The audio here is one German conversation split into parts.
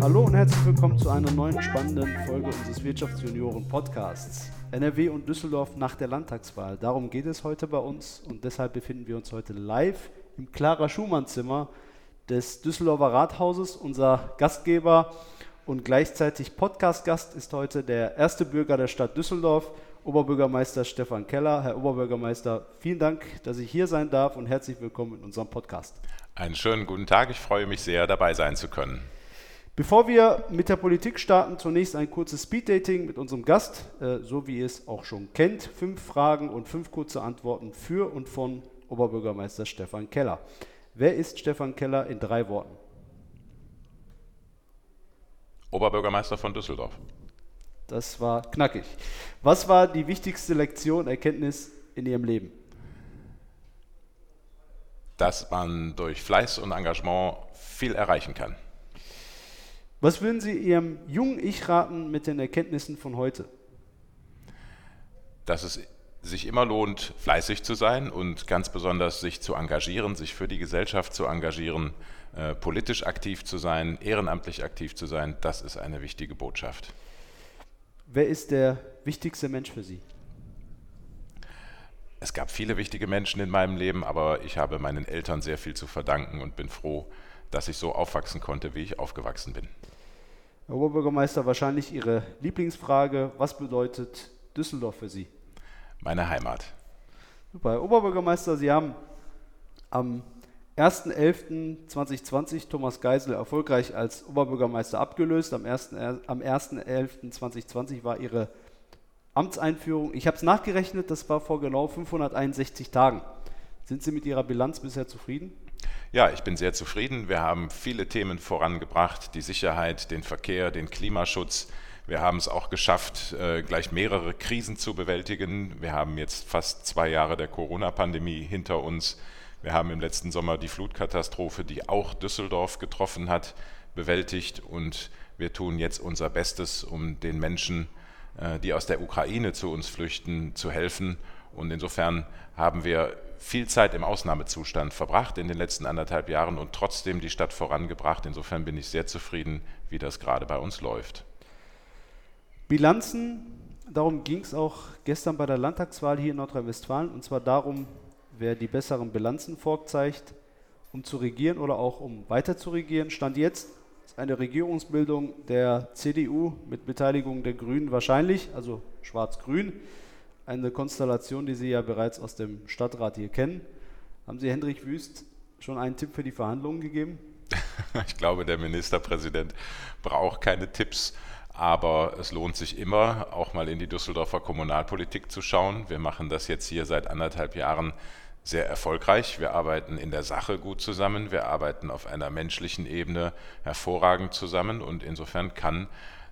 Hallo und herzlich willkommen zu einer neuen spannenden Folge unseres Wirtschaftsjunioren Podcasts. NRW und Düsseldorf nach der Landtagswahl. Darum geht es heute bei uns und deshalb befinden wir uns heute live im Clara Schumann Zimmer des Düsseldorfer Rathauses. Unser Gastgeber und gleichzeitig Podcast-Gast ist heute der erste Bürger der Stadt Düsseldorf, Oberbürgermeister Stefan Keller. Herr Oberbürgermeister, vielen Dank, dass ich hier sein darf und herzlich willkommen in unserem Podcast. Einen schönen guten Tag. Ich freue mich sehr, dabei sein zu können. Bevor wir mit der Politik starten, zunächst ein kurzes Speeddating mit unserem Gast, äh, so wie ihr es auch schon kennt. Fünf Fragen und fünf kurze Antworten für und von Oberbürgermeister Stefan Keller. Wer ist Stefan Keller in drei Worten? Oberbürgermeister von Düsseldorf. Das war knackig. Was war die wichtigste Lektion, Erkenntnis in Ihrem Leben? Dass man durch Fleiß und Engagement viel erreichen kann. Was würden Sie Ihrem jungen Ich raten mit den Erkenntnissen von heute? Dass es sich immer lohnt, fleißig zu sein und ganz besonders sich zu engagieren, sich für die Gesellschaft zu engagieren, äh, politisch aktiv zu sein, ehrenamtlich aktiv zu sein, das ist eine wichtige Botschaft. Wer ist der wichtigste Mensch für Sie? Es gab viele wichtige Menschen in meinem Leben, aber ich habe meinen Eltern sehr viel zu verdanken und bin froh, dass ich so aufwachsen konnte, wie ich aufgewachsen bin. Herr Oberbürgermeister, wahrscheinlich Ihre Lieblingsfrage, was bedeutet Düsseldorf für Sie? Meine Heimat. Super. Herr Oberbürgermeister, Sie haben am 1.11.2020 Thomas Geisel erfolgreich als Oberbürgermeister abgelöst. Am 1.11.2020 war Ihre Amtseinführung. Ich habe es nachgerechnet, das war vor genau 561 Tagen. Sind Sie mit Ihrer Bilanz bisher zufrieden? Ja, ich bin sehr zufrieden. Wir haben viele Themen vorangebracht, die Sicherheit, den Verkehr, den Klimaschutz. Wir haben es auch geschafft, äh, gleich mehrere Krisen zu bewältigen. Wir haben jetzt fast zwei Jahre der Corona-Pandemie hinter uns. Wir haben im letzten Sommer die Flutkatastrophe, die auch Düsseldorf getroffen hat, bewältigt. Und wir tun jetzt unser Bestes, um den Menschen, äh, die aus der Ukraine zu uns flüchten, zu helfen. Und insofern haben wir viel Zeit im Ausnahmezustand verbracht in den letzten anderthalb Jahren und trotzdem die Stadt vorangebracht. Insofern bin ich sehr zufrieden, wie das gerade bei uns läuft. Bilanzen, darum ging es auch gestern bei der Landtagswahl hier in Nordrhein-Westfalen, und zwar darum, wer die besseren Bilanzen vorzeigt, um zu regieren oder auch um weiter zu regieren. Stand jetzt eine Regierungsbildung der CDU mit Beteiligung der Grünen wahrscheinlich, also schwarz-grün eine Konstellation, die Sie ja bereits aus dem Stadtrat hier kennen. Haben Sie Hendrik Wüst schon einen Tipp für die Verhandlungen gegeben? Ich glaube, der Ministerpräsident braucht keine Tipps, aber es lohnt sich immer, auch mal in die Düsseldorfer Kommunalpolitik zu schauen. Wir machen das jetzt hier seit anderthalb Jahren sehr erfolgreich. Wir arbeiten in der Sache gut zusammen. Wir arbeiten auf einer menschlichen Ebene hervorragend zusammen und insofern kann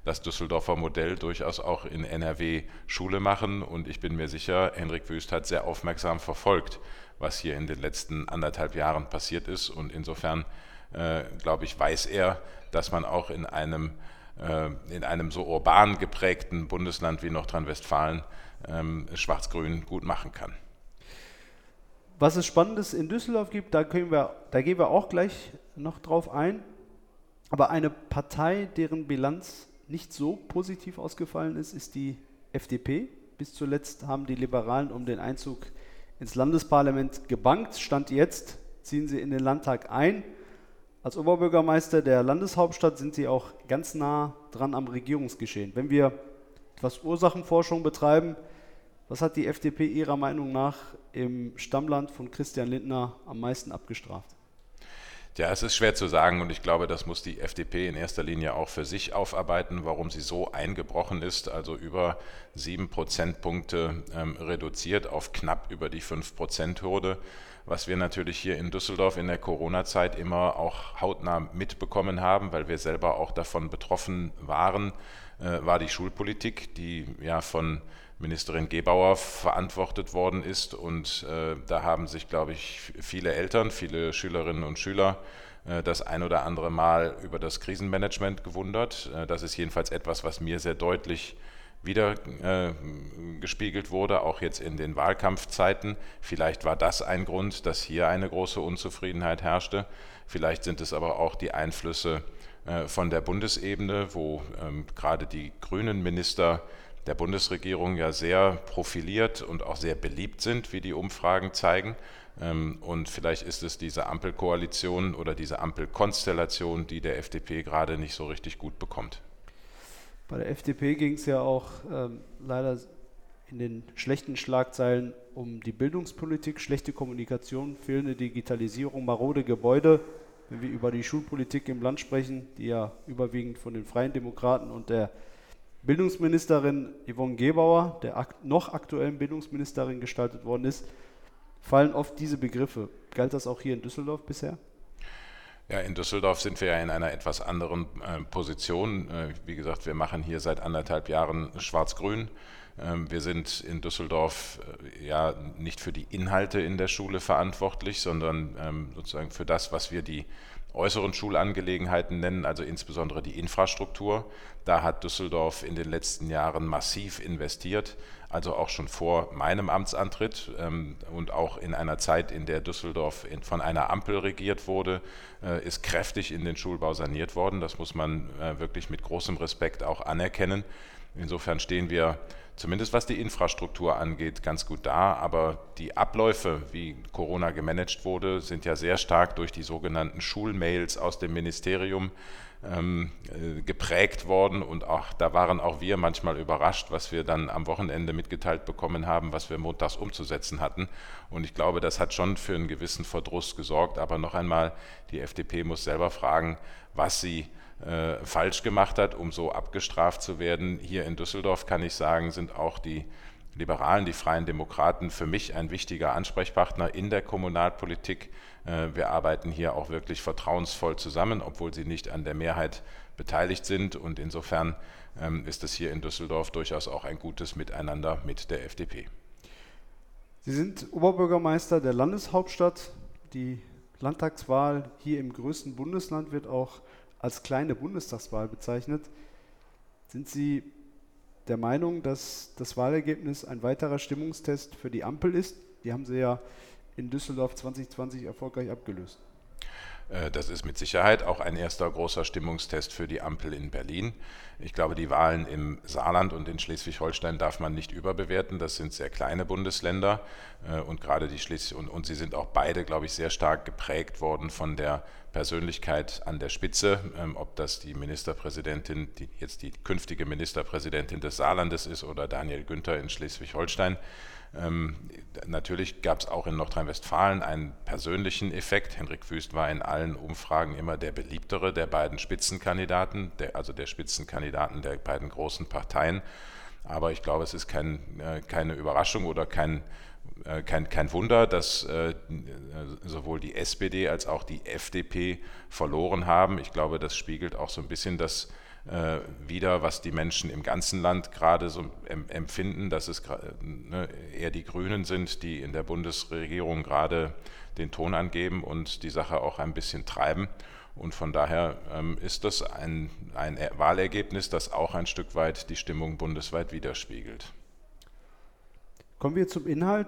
das Düsseldorfer Modell durchaus auch in NRW Schule machen. Und ich bin mir sicher, Henrik Wüst hat sehr aufmerksam verfolgt, was hier in den letzten anderthalb Jahren passiert ist. Und insofern, äh, glaube ich, weiß er, dass man auch in einem, äh, in einem so urban geprägten Bundesland wie Nordrhein-Westfalen ähm, Schwarz-Grün gut machen kann. Was es Spannendes in Düsseldorf gibt, da, können wir, da gehen wir auch gleich noch drauf ein. Aber eine Partei, deren Bilanz nicht so positiv ausgefallen ist, ist die FDP. Bis zuletzt haben die Liberalen um den Einzug ins Landesparlament gebankt. Stand jetzt ziehen sie in den Landtag ein. Als Oberbürgermeister der Landeshauptstadt sind sie auch ganz nah dran am Regierungsgeschehen. Wenn wir etwas Ursachenforschung betreiben, was hat die FDP Ihrer Meinung nach im Stammland von Christian Lindner am meisten abgestraft? Ja, es ist schwer zu sagen und ich glaube, das muss die FDP in erster Linie auch für sich aufarbeiten, warum sie so eingebrochen ist, also über sieben Prozentpunkte ähm, reduziert auf knapp über die fünf Prozent Hürde. Was wir natürlich hier in Düsseldorf in der Corona-Zeit immer auch hautnah mitbekommen haben, weil wir selber auch davon betroffen waren, äh, war die Schulpolitik, die ja von Ministerin Gebauer verantwortet worden ist. Und äh, da haben sich, glaube ich, viele Eltern, viele Schülerinnen und Schüler äh, das ein oder andere Mal über das Krisenmanagement gewundert. Äh, das ist jedenfalls etwas, was mir sehr deutlich wieder äh, gespiegelt wurde, auch jetzt in den Wahlkampfzeiten. Vielleicht war das ein Grund, dass hier eine große Unzufriedenheit herrschte. Vielleicht sind es aber auch die Einflüsse äh, von der Bundesebene, wo ähm, gerade die grünen Minister der Bundesregierung ja sehr profiliert und auch sehr beliebt sind, wie die Umfragen zeigen. Ähm, und vielleicht ist es diese Ampelkoalition oder diese Ampelkonstellation, die der FDP gerade nicht so richtig gut bekommt. Bei der FDP ging es ja auch ähm, leider in den schlechten Schlagzeilen um die Bildungspolitik, schlechte Kommunikation, fehlende Digitalisierung, marode Gebäude. Wenn wir über die Schulpolitik im Land sprechen, die ja überwiegend von den Freien Demokraten und der Bildungsministerin Yvonne Gebauer, der noch aktuellen Bildungsministerin, gestaltet worden ist, fallen oft diese Begriffe. Galt das auch hier in Düsseldorf bisher? Ja, in Düsseldorf sind wir ja in einer etwas anderen äh, Position. Äh, wie gesagt, wir machen hier seit anderthalb Jahren Schwarz-Grün. Ähm, wir sind in Düsseldorf äh, ja nicht für die Inhalte in der Schule verantwortlich, sondern ähm, sozusagen für das, was wir die äußeren Schulangelegenheiten nennen, also insbesondere die Infrastruktur. Da hat Düsseldorf in den letzten Jahren massiv investiert, also auch schon vor meinem Amtsantritt ähm, und auch in einer Zeit, in der Düsseldorf von einer Ampel regiert wurde, äh, ist kräftig in den Schulbau saniert worden. Das muss man äh, wirklich mit großem Respekt auch anerkennen. Insofern stehen wir zumindest was die Infrastruktur angeht, ganz gut da. Aber die Abläufe, wie Corona gemanagt wurde, sind ja sehr stark durch die sogenannten Schulmails aus dem Ministerium ähm, äh, geprägt worden. Und auch da waren auch wir manchmal überrascht, was wir dann am Wochenende mitgeteilt bekommen haben, was wir montags umzusetzen hatten. Und ich glaube, das hat schon für einen gewissen Verdruss gesorgt. Aber noch einmal, die FDP muss selber fragen, was sie äh, falsch gemacht hat, um so abgestraft zu werden. Hier in Düsseldorf kann ich sagen, sind auch die Liberalen, die Freien Demokraten für mich ein wichtiger Ansprechpartner in der Kommunalpolitik. Äh, wir arbeiten hier auch wirklich vertrauensvoll zusammen, obwohl sie nicht an der Mehrheit beteiligt sind. Und insofern ähm, ist es hier in Düsseldorf durchaus auch ein gutes Miteinander mit der FDP. Sie sind Oberbürgermeister der Landeshauptstadt. Die Landtagswahl hier im größten Bundesland wird auch als kleine Bundestagswahl bezeichnet. Sind Sie der Meinung, dass das Wahlergebnis ein weiterer Stimmungstest für die Ampel ist? Die haben Sie ja in Düsseldorf 2020 erfolgreich abgelöst. Äh, das ist mit Sicherheit auch ein erster großer Stimmungstest für die Ampel in Berlin. Ich glaube, die Wahlen im Saarland und in Schleswig-Holstein darf man nicht überbewerten. Das sind sehr kleine Bundesländer äh, und gerade die Schleswig und, und sie sind auch beide, glaube ich, sehr stark geprägt worden von der Persönlichkeit an der Spitze, ähm, ob das die Ministerpräsidentin, die jetzt die künftige Ministerpräsidentin des Saarlandes ist oder Daniel Günther in Schleswig-Holstein. Ähm, natürlich gab es auch in Nordrhein-Westfalen einen persönlichen Effekt. Henrik Wüst war in allen Umfragen immer der beliebtere der beiden Spitzenkandidaten, der, also der Spitzenkandidaten der beiden großen Parteien. Aber ich glaube, es ist kein, äh, keine Überraschung oder kein, kein, kein Wunder, dass äh, sowohl die SPD als auch die FDP verloren haben. Ich glaube, das spiegelt auch so ein bisschen das äh, wieder, was die Menschen im ganzen Land gerade so empfinden, dass es ne, eher die Grünen sind, die in der Bundesregierung gerade den Ton angeben und die Sache auch ein bisschen treiben. Und von daher ähm, ist das ein, ein Wahlergebnis, das auch ein Stück weit die Stimmung bundesweit widerspiegelt. Kommen wir zum Inhalt.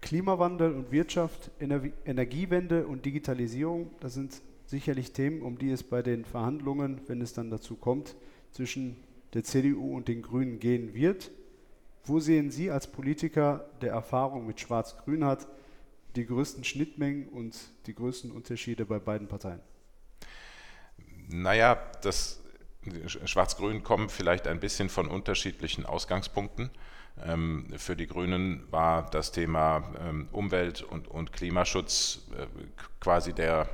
Klimawandel und Wirtschaft, Energiewende und Digitalisierung, das sind sicherlich Themen, um die es bei den Verhandlungen, wenn es dann dazu kommt, zwischen der CDU und den Grünen gehen wird. Wo sehen Sie als Politiker, der Erfahrung mit Schwarz-Grün hat, die größten Schnittmengen und die größten Unterschiede bei beiden Parteien? Naja, das Schwarz-Grün kommt vielleicht ein bisschen von unterschiedlichen Ausgangspunkten. Ähm, für die Grünen war das Thema ähm, Umwelt und, und Klimaschutz äh, quasi der,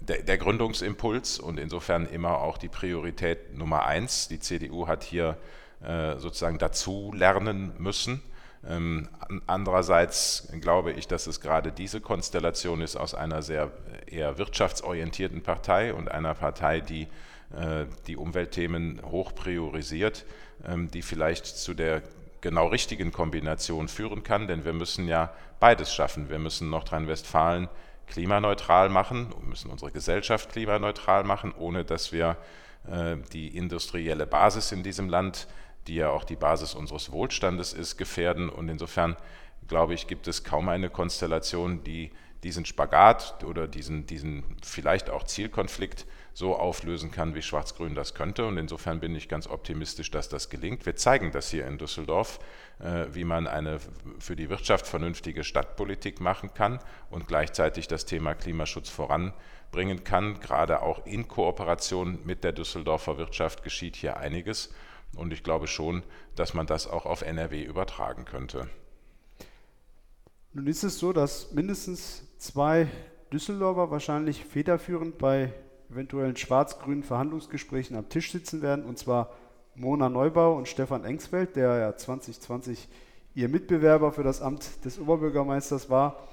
der, der, Gründungsimpuls und insofern immer auch die Priorität Nummer eins. Die CDU hat hier äh, sozusagen dazu lernen müssen. Ähm, andererseits glaube ich, dass es gerade diese Konstellation ist aus einer sehr eher wirtschaftsorientierten Partei und einer Partei, die äh, die Umweltthemen hoch priorisiert, die vielleicht zu der genau richtigen Kombination führen kann, denn wir müssen ja beides schaffen. Wir müssen Nordrhein-Westfalen klimaneutral machen, müssen unsere Gesellschaft klimaneutral machen, ohne dass wir äh, die industrielle Basis in diesem Land, die ja auch die Basis unseres Wohlstandes ist, gefährden. Und insofern, glaube ich, gibt es kaum eine Konstellation, die diesen Spagat oder diesen, diesen vielleicht auch Zielkonflikt so auflösen kann, wie Schwarz-Grün das könnte. Und insofern bin ich ganz optimistisch, dass das gelingt. Wir zeigen das hier in Düsseldorf, äh, wie man eine für die Wirtschaft vernünftige Stadtpolitik machen kann und gleichzeitig das Thema Klimaschutz voranbringen kann. Gerade auch in Kooperation mit der Düsseldorfer Wirtschaft geschieht hier einiges. Und ich glaube schon, dass man das auch auf NRW übertragen könnte. Nun ist es so, dass mindestens zwei Düsseldorfer wahrscheinlich federführend bei eventuellen schwarz-grünen Verhandlungsgesprächen am Tisch sitzen werden, und zwar Mona Neubau und Stefan Engsfeld, der ja 2020 ihr Mitbewerber für das Amt des Oberbürgermeisters war.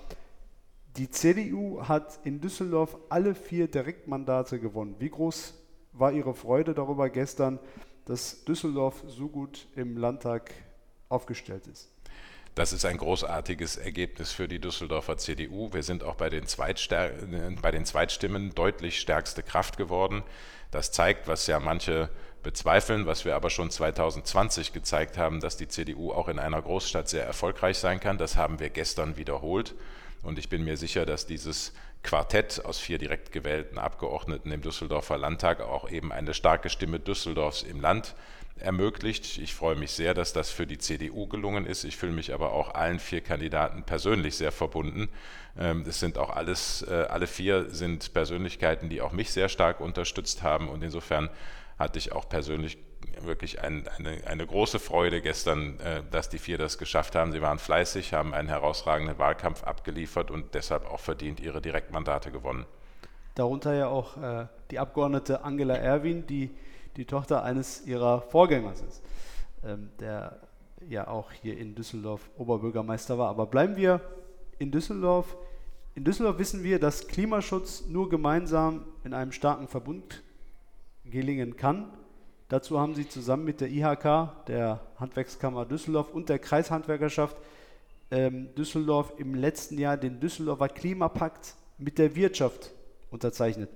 Die CDU hat in Düsseldorf alle vier Direktmandate gewonnen. Wie groß war Ihre Freude darüber gestern, dass Düsseldorf so gut im Landtag aufgestellt ist? Das ist ein großartiges Ergebnis für die Düsseldorfer CDU. Wir sind auch bei den, bei den Zweitstimmen deutlich stärkste Kraft geworden. Das zeigt, was ja manche bezweifeln, was wir aber schon 2020 gezeigt haben, dass die CDU auch in einer Großstadt sehr erfolgreich sein kann. Das haben wir gestern wiederholt. Und ich bin mir sicher, dass dieses Quartett aus vier direkt gewählten Abgeordneten im Düsseldorfer Landtag auch eben eine starke Stimme Düsseldorfs im Land ermöglicht. Ich freue mich sehr, dass das für die CDU gelungen ist. Ich fühle mich aber auch allen vier Kandidaten persönlich sehr verbunden. Ähm, es sind auch alles, äh, alle vier sind Persönlichkeiten, die auch mich sehr stark unterstützt haben und insofern hatte ich auch persönlich wirklich ein, eine, eine, große Freude gestern, äh, dass die vier das geschafft haben. Sie waren fleißig, haben einen herausragenden Wahlkampf abgeliefert und deshalb auch verdient ihre Direktmandate gewonnen. Darunter ja auch äh, die Abgeordnete Angela Erwin, die die Tochter eines ihrer Vorgängers ist, ähm, der ja auch hier in Düsseldorf Oberbürgermeister war. Aber bleiben wir in Düsseldorf. In Düsseldorf wissen wir, dass Klimaschutz nur gemeinsam in einem starken Verbund gelingen kann. Dazu haben sie zusammen mit der IHK, der Handwerkskammer Düsseldorf und der Kreishandwerkerschaft ähm, Düsseldorf im letzten Jahr den Düsseldorfer Klimapakt mit der Wirtschaft unterzeichnet.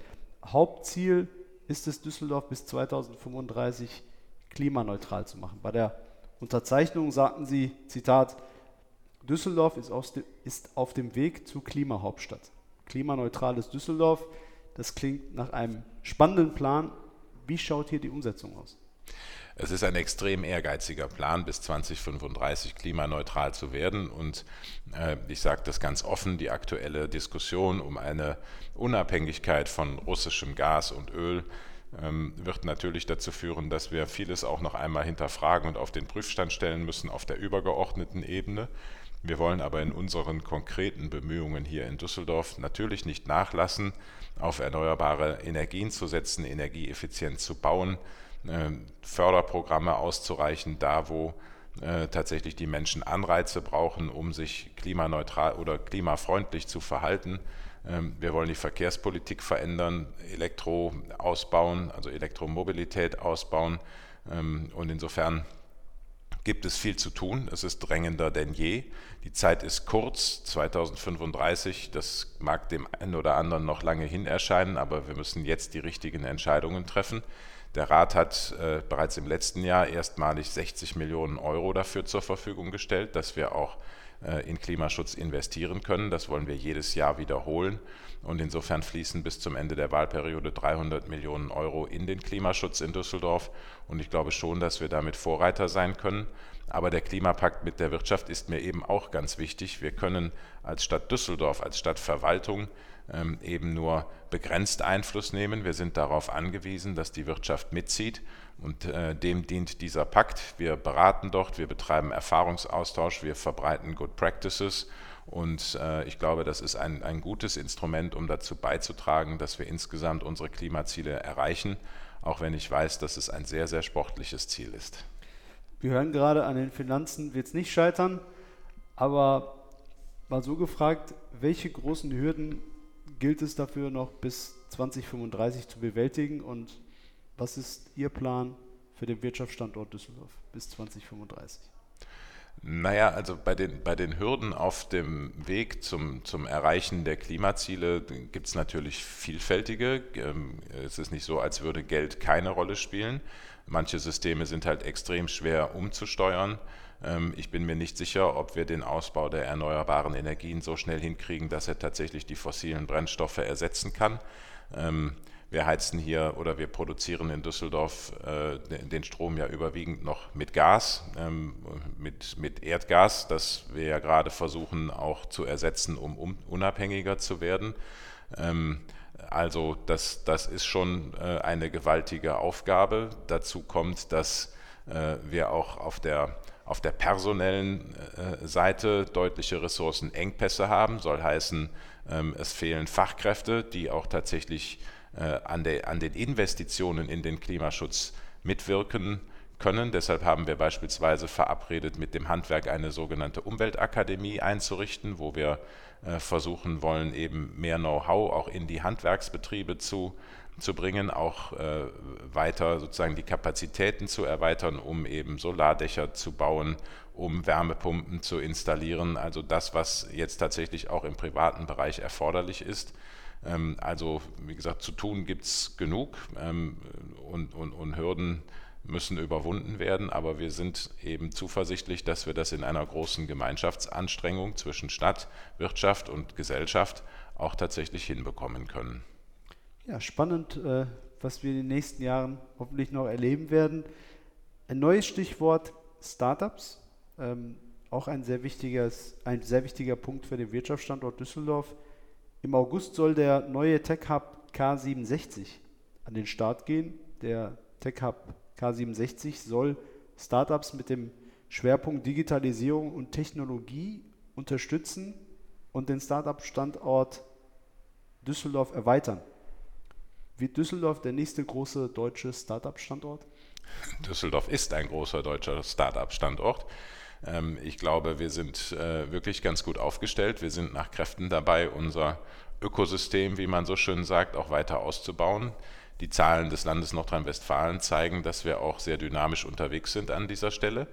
Hauptziel ist es, Düsseldorf bis 2035 klimaneutral zu machen. Bei der Unterzeichnung sagten sie, Zitat, Düsseldorf ist, auf dem Weg zur Klimahauptstadt. Klimaneutrales Düsseldorf, das klingt nach einem spannenden Plan. Wie schaut hier die Umsetzung aus? Es ist ein extrem ehrgeiziger Plan, bis 2035 klimaneutral zu werden. Und äh, ich sage das ganz offen, die aktuelle Diskussion um eine Unabhängigkeit von russischem Gas und Öl ähm, wird natürlich dazu führen, dass wir vieles auch noch einmal hinterfragen und auf den Prüfstand stellen müssen auf der übergeordneten Ebene. Wir wollen aber in unseren konkreten Bemühungen hier in Düsseldorf natürlich nicht nachlassen, auf erneuerbare Energien zu setzen, energieeffizient zu bauen, Förderprogramme auszureichen, da wo äh, tatsächlich die Menschen Anreize brauchen, um sich klimaneutral oder klimafreundlich zu verhalten. Ähm, wir wollen die Verkehrspolitik verändern, Elektro ausbauen, also Elektromobilität ausbauen. Ähm, und insofern gibt es viel zu tun. Es ist drängender denn je. Die Zeit ist kurz, 2035. Das mag dem einen oder anderen noch lange hin erscheinen, aber wir müssen jetzt die richtigen Entscheidungen treffen. Der Rat hat äh, bereits im letzten Jahr erstmalig 60 Millionen Euro dafür zur Verfügung gestellt, dass wir auch in Klimaschutz investieren können. Das wollen wir jedes Jahr wiederholen. Und insofern fließen bis zum Ende der Wahlperiode 300 Millionen Euro in den Klimaschutz in Düsseldorf. Und ich glaube schon, dass wir damit Vorreiter sein können. Aber der Klimapakt mit der Wirtschaft ist mir eben auch ganz wichtig. Wir können als Stadt Düsseldorf, als Stadtverwaltung ähm, eben nur begrenzt Einfluss nehmen. Wir sind darauf angewiesen, dass die Wirtschaft mitzieht und äh, dem dient dieser Pakt. Wir beraten dort, wir betreiben Erfahrungsaustausch, wir verbreiten Good Practices und äh, ich glaube, das ist ein, ein gutes Instrument, um dazu beizutragen, dass wir insgesamt unsere Klimaziele erreichen, auch wenn ich weiß, dass es ein sehr, sehr sportliches Ziel ist. Wir hören gerade, an den Finanzen wird es nicht scheitern, aber mal so gefragt, welche großen Hürden gilt es dafür noch bis 2035 zu bewältigen und was ist Ihr Plan für den Wirtschaftsstandort Düsseldorf bis 2035? Naja, also bei den, bei den Hürden auf dem Weg zum, zum Erreichen der Klimaziele gibt es natürlich vielfältige. Ähm, es ist nicht so, als würde Geld keine Rolle spielen. Manche Systeme sind halt extrem schwer umzusteuern. Ähm, ich bin mir nicht sicher, ob wir den Ausbau der erneuerbaren Energien so schnell hinkriegen, dass er tatsächlich die fossilen Brennstoffe ersetzen kann. Wir heizen hier oder wir produzieren in Düsseldorf äh, den Strom ja überwiegend noch mit Gas, ähm, mit, mit Erdgas, das wir ja gerade versuchen auch zu ersetzen, um, um unabhängiger zu werden. Ähm, also das, das ist schon äh, eine gewaltige Aufgabe. Dazu kommt, dass äh, wir auch auf der auf der personellen äh, Seite deutliche Ressourcenengpässe haben, soll heißen, ähm, es fehlen Fachkräfte, die auch tatsächlich an, der, an den Investitionen in den Klimaschutz mitwirken können. Deshalb haben wir beispielsweise verabredet, mit dem Handwerk eine sogenannte Umweltakademie einzurichten, wo wir äh, versuchen wollen, eben mehr Know-how auch in die Handwerksbetriebe zu, zu bringen, auch äh, weiter sozusagen die Kapazitäten zu erweitern, um eben Solardächer zu bauen, um Wärmepumpen zu installieren. Also das, was jetzt tatsächlich auch im privaten Bereich erforderlich ist. Ähm, also wie gesagt, zu tun gibt es genug ähm, und, und, und Hürden müssen überwunden werden, aber wir sind eben zuversichtlich, dass wir das in einer großen Gemeinschaftsanstrengung zwischen Stadt, Wirtschaft und Gesellschaft auch tatsächlich hinbekommen können. Ja, spannend, äh, was wir in den nächsten Jahren hoffentlich noch erleben werden. Ein neues Stichwort Startups, ähm, auch ein sehr, wichtiges, ein sehr wichtiger Punkt für den Wirtschaftsstandort Düsseldorf. Im August soll der neue Tech Hub K67 an den Start gehen. Der Tech Hub K67 soll Startups mit dem Schwerpunkt Digitalisierung und Technologie unterstützen und den Startup-Standort Düsseldorf erweitern. Wird Düsseldorf der nächste große deutsche Startup-Standort? Düsseldorf ist ein großer deutscher Startup-Standort. Ähm, ich glaube, wir sind äh, wirklich ganz gut aufgestellt. Wir sind nach Kräften dabei, unser Ökosystem, wie man so schön sagt, auch weiter auszubauen. Die Zahlen des Landes Nordrhein-Westfalen zeigen, dass wir auch sehr dynamisch unterwegs sind an dieser Stelle.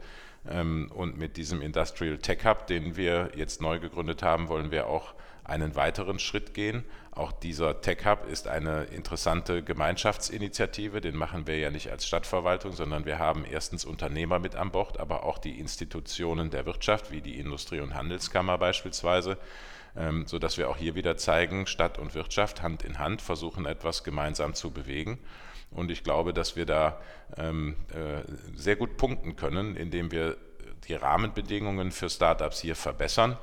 Ähm, und mit diesem Industrial Tech Hub, den wir jetzt neu gegründet haben, wollen wir auch einen weiteren Schritt gehen. Auch dieser Tech Hub ist eine interessante Gemeinschaftsinitiative. Den machen wir ja nicht als Stadtverwaltung, sondern wir haben erstens Unternehmer mit an Bord, aber auch die Institutionen der Wirtschaft, wie die Industrie- und Handelskammer beispielsweise, ähm, sodass wir auch hier wieder zeigen, Stadt und Wirtschaft Hand in Hand versuchen etwas gemeinsam zu bewegen. Und ich glaube, dass wir da ähm, äh, sehr gut punkten können, indem wir die Rahmenbedingungen für Startups hier verbessern.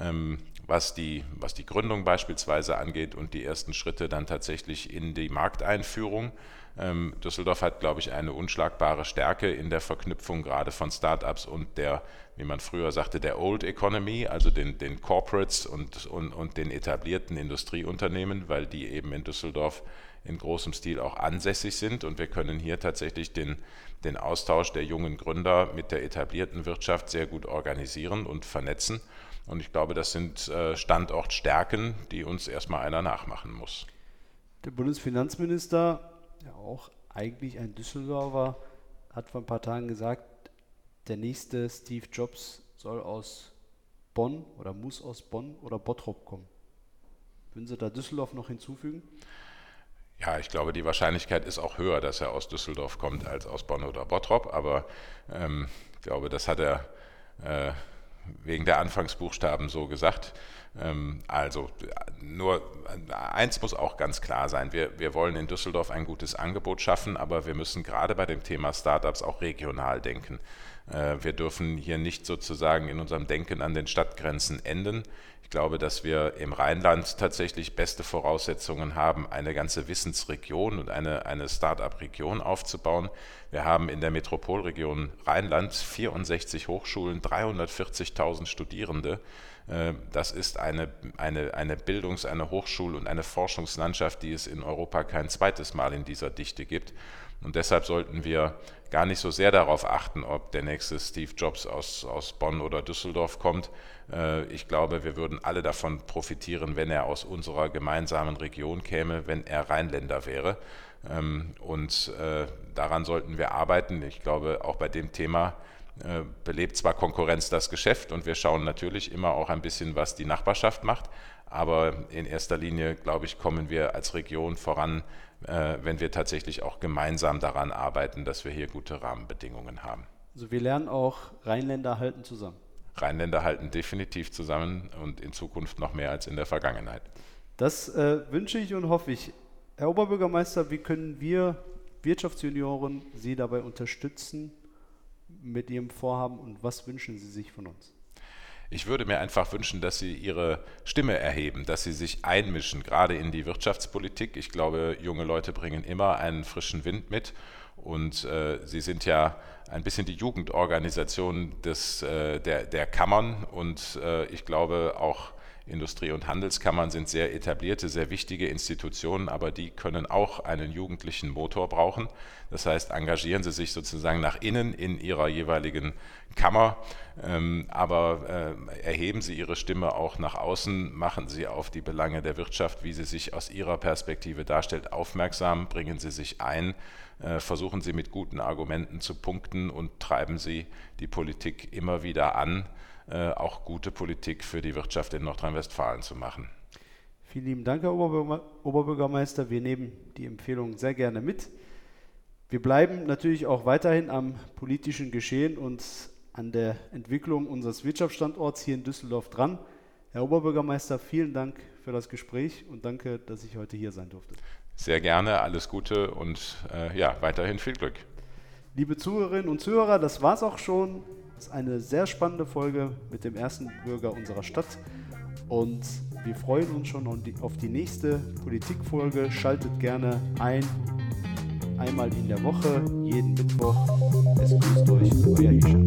Ähm, was die, was die Gründung beispielsweise angeht und die ersten Schritte dann tatsächlich in die Markteinführung. Ähm, Düsseldorf hat, glaube ich, eine unschlagbare Stärke in der Verknüpfung gerade von Startups und der, wie man früher sagte, der Old Economy, also den, den Corporates und, und, und den etablierten Industrieunternehmen, weil die eben in Düsseldorf in großem Stil auch ansässig sind und wir können hier tatsächlich den, den Austausch der jungen Gründer mit der etablierten Wirtschaft sehr gut organisieren und vernetzen. Und ich glaube, das sind äh, Standortstärken, die uns erstmal einer nachmachen muss. Der Bundesfinanzminister, ja auch eigentlich ein Düsseldorfer, hat vor ein paar Tagen gesagt, der nächste Steve Jobs soll aus Bonn oder muss aus Bonn oder Bottrop kommen. Würden Sie da Düsseldorf noch hinzufügen? Ja, ich glaube, die Wahrscheinlichkeit ist auch höher, dass er aus Düsseldorf kommt als aus Bonn oder Bottrop, aber ähm, ich glaube, das hat er äh, wegen der Anfangsbuchstaben so gesagt. Ähm, also nur eins muss auch ganz klar sein, wir, wir wollen in Düsseldorf ein gutes Angebot schaffen, aber wir müssen gerade bei dem Thema Startups auch regional denken. Äh, wir dürfen hier nicht sozusagen in unserem Denken an den Stadtgrenzen enden. Ich glaube, dass wir im Rheinland tatsächlich beste Voraussetzungen haben, eine ganze Wissensregion und eine, eine Start-up-Region aufzubauen. Wir haben in der Metropolregion Rheinland 64 Hochschulen, 340.000 Studierende. Äh, das ist eine, eine, eine Bildungs-, eine Hochschul- und eine Forschungslandschaft, die es in Europa kein zweites Mal in dieser Dichte gibt. Und deshalb sollten wir gar nicht so sehr darauf achten, ob der nächste Steve Jobs aus, aus Bonn oder Düsseldorf kommt. Äh, ich glaube, wir würden alle davon profitieren, wenn er aus unserer gemeinsamen Region käme, wenn er Rheinländer wäre. Ähm, und äh, daran sollten wir arbeiten. Ich glaube, auch bei dem Thema äh, belebt zwar Konkurrenz das Geschäft und wir schauen natürlich immer auch ein bisschen, was die Nachbarschaft macht, aber in erster Linie, glaube ich, kommen wir als Region voran, äh, wenn wir tatsächlich auch gemeinsam daran arbeiten, dass wir hier gute Rahmenbedingungen haben. Also wir lernen auch, Rheinländer halten zusammen. Rheinländer halten definitiv zusammen und in Zukunft noch mehr als in der Vergangenheit. Das äh, wünsche ich und hoffe ich. Herr Oberbürgermeister, wie können wir Wirtschaftsjunioren Sie dabei unterstützen mit Ihrem Vorhaben und was wünschen Sie sich von uns? Ich würde mir einfach wünschen, dass Sie Ihre Stimme erheben, dass Sie sich einmischen, gerade in die Wirtschaftspolitik. Ich glaube, junge Leute bringen immer einen frischen Wind mit und äh, Sie sind ja ein bisschen die Jugendorganisation des, äh, der, der Kammern und äh, ich glaube auch Industrie- und Handelskammern sind sehr etablierte, sehr wichtige Institutionen, aber die können auch einen jugendlichen Motor brauchen. Das heißt, engagieren Sie sich sozusagen nach innen in Ihrer jeweiligen Kammer, ähm, aber äh, erheben Sie Ihre Stimme auch nach außen, machen Sie auf die Belange der Wirtschaft, wie sie sich aus Ihrer Perspektive darstellt, aufmerksam, bringen Sie sich ein, äh, versuchen Sie mit guten Argumenten zu punkten und treiben Sie die Politik immer wieder an auch gute Politik für die Wirtschaft in Nordrhein-Westfalen zu machen. Vielen lieben Dank, Herr Oberbürgermeister. Wir nehmen die Empfehlung sehr gerne mit. Wir bleiben natürlich auch weiterhin am politischen Geschehen und an der Entwicklung unseres Wirtschaftsstandorts hier in Düsseldorf dran. Herr Oberbürgermeister, vielen Dank für das Gespräch und danke, dass ich heute hier sein durfte. Sehr gerne, alles Gute und äh, ja, weiterhin viel Glück. Liebe Zuhörerinnen und Zuhörer, das war es auch schon ist eine sehr spannende Folge mit dem ersten Bürger unserer Stadt. Und wir freuen uns schon auf die nächste Politikfolge. Schaltet gerne ein, einmal in der Woche, jeden Mittwoch. Es grüßt euch, euer Hischer.